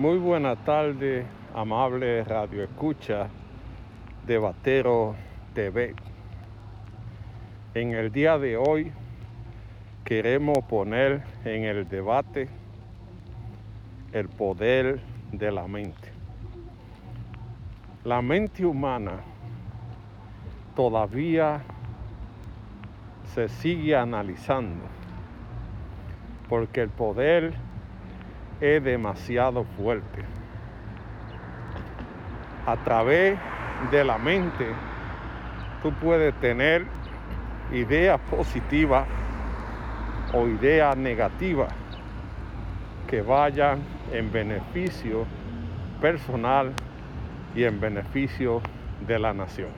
Muy buena tarde, amable radio escucha de Batero TV. En el día de hoy queremos poner en el debate el poder de la mente. La mente humana todavía se sigue analizando porque el poder es demasiado fuerte. A través de la mente tú puedes tener ideas positivas o ideas negativas que vayan en beneficio personal y en beneficio de la nación.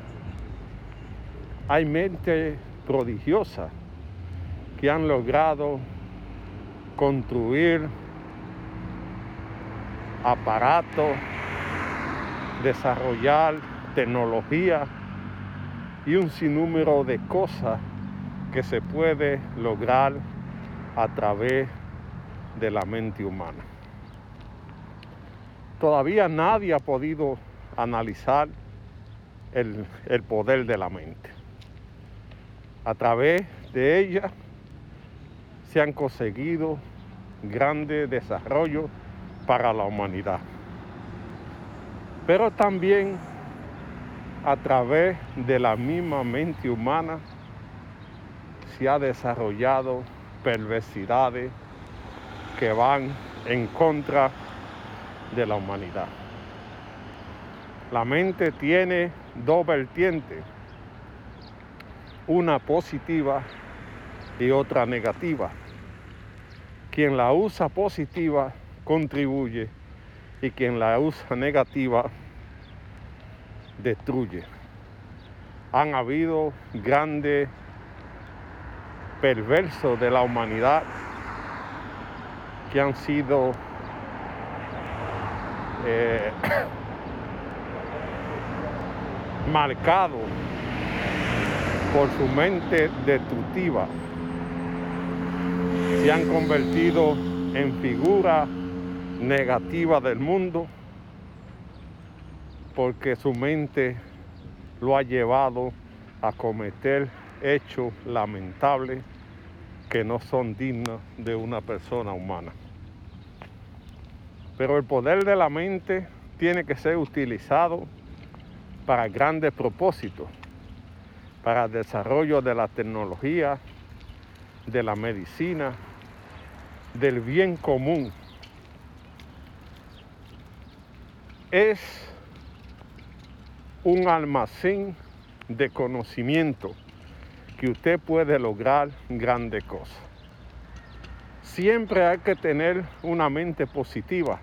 Hay mentes prodigiosas que han logrado construir aparatos, desarrollar tecnología y un sinnúmero de cosas que se puede lograr a través de la mente humana. Todavía nadie ha podido analizar el, el poder de la mente. A través de ella se han conseguido grandes desarrollos para la humanidad. Pero también a través de la misma mente humana se ha desarrollado perversidades que van en contra de la humanidad. La mente tiene dos vertientes, una positiva y otra negativa. Quien la usa positiva contribuye y quien la usa negativa destruye. Han habido grandes perversos de la humanidad que han sido eh, marcados por su mente destructiva. Se han convertido en figuras negativa del mundo porque su mente lo ha llevado a cometer hechos lamentables que no son dignos de una persona humana. Pero el poder de la mente tiene que ser utilizado para grandes propósitos, para el desarrollo de la tecnología, de la medicina, del bien común es un almacén de conocimiento que usted puede lograr grandes cosas. Siempre hay que tener una mente positiva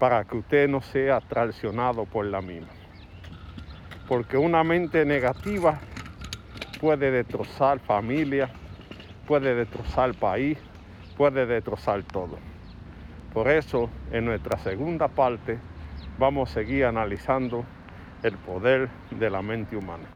para que usted no sea traicionado por la misma. Porque una mente negativa puede destrozar familia, puede destrozar país, puede destrozar todo. Por eso, en nuestra segunda parte, vamos a seguir analizando el poder de la mente humana.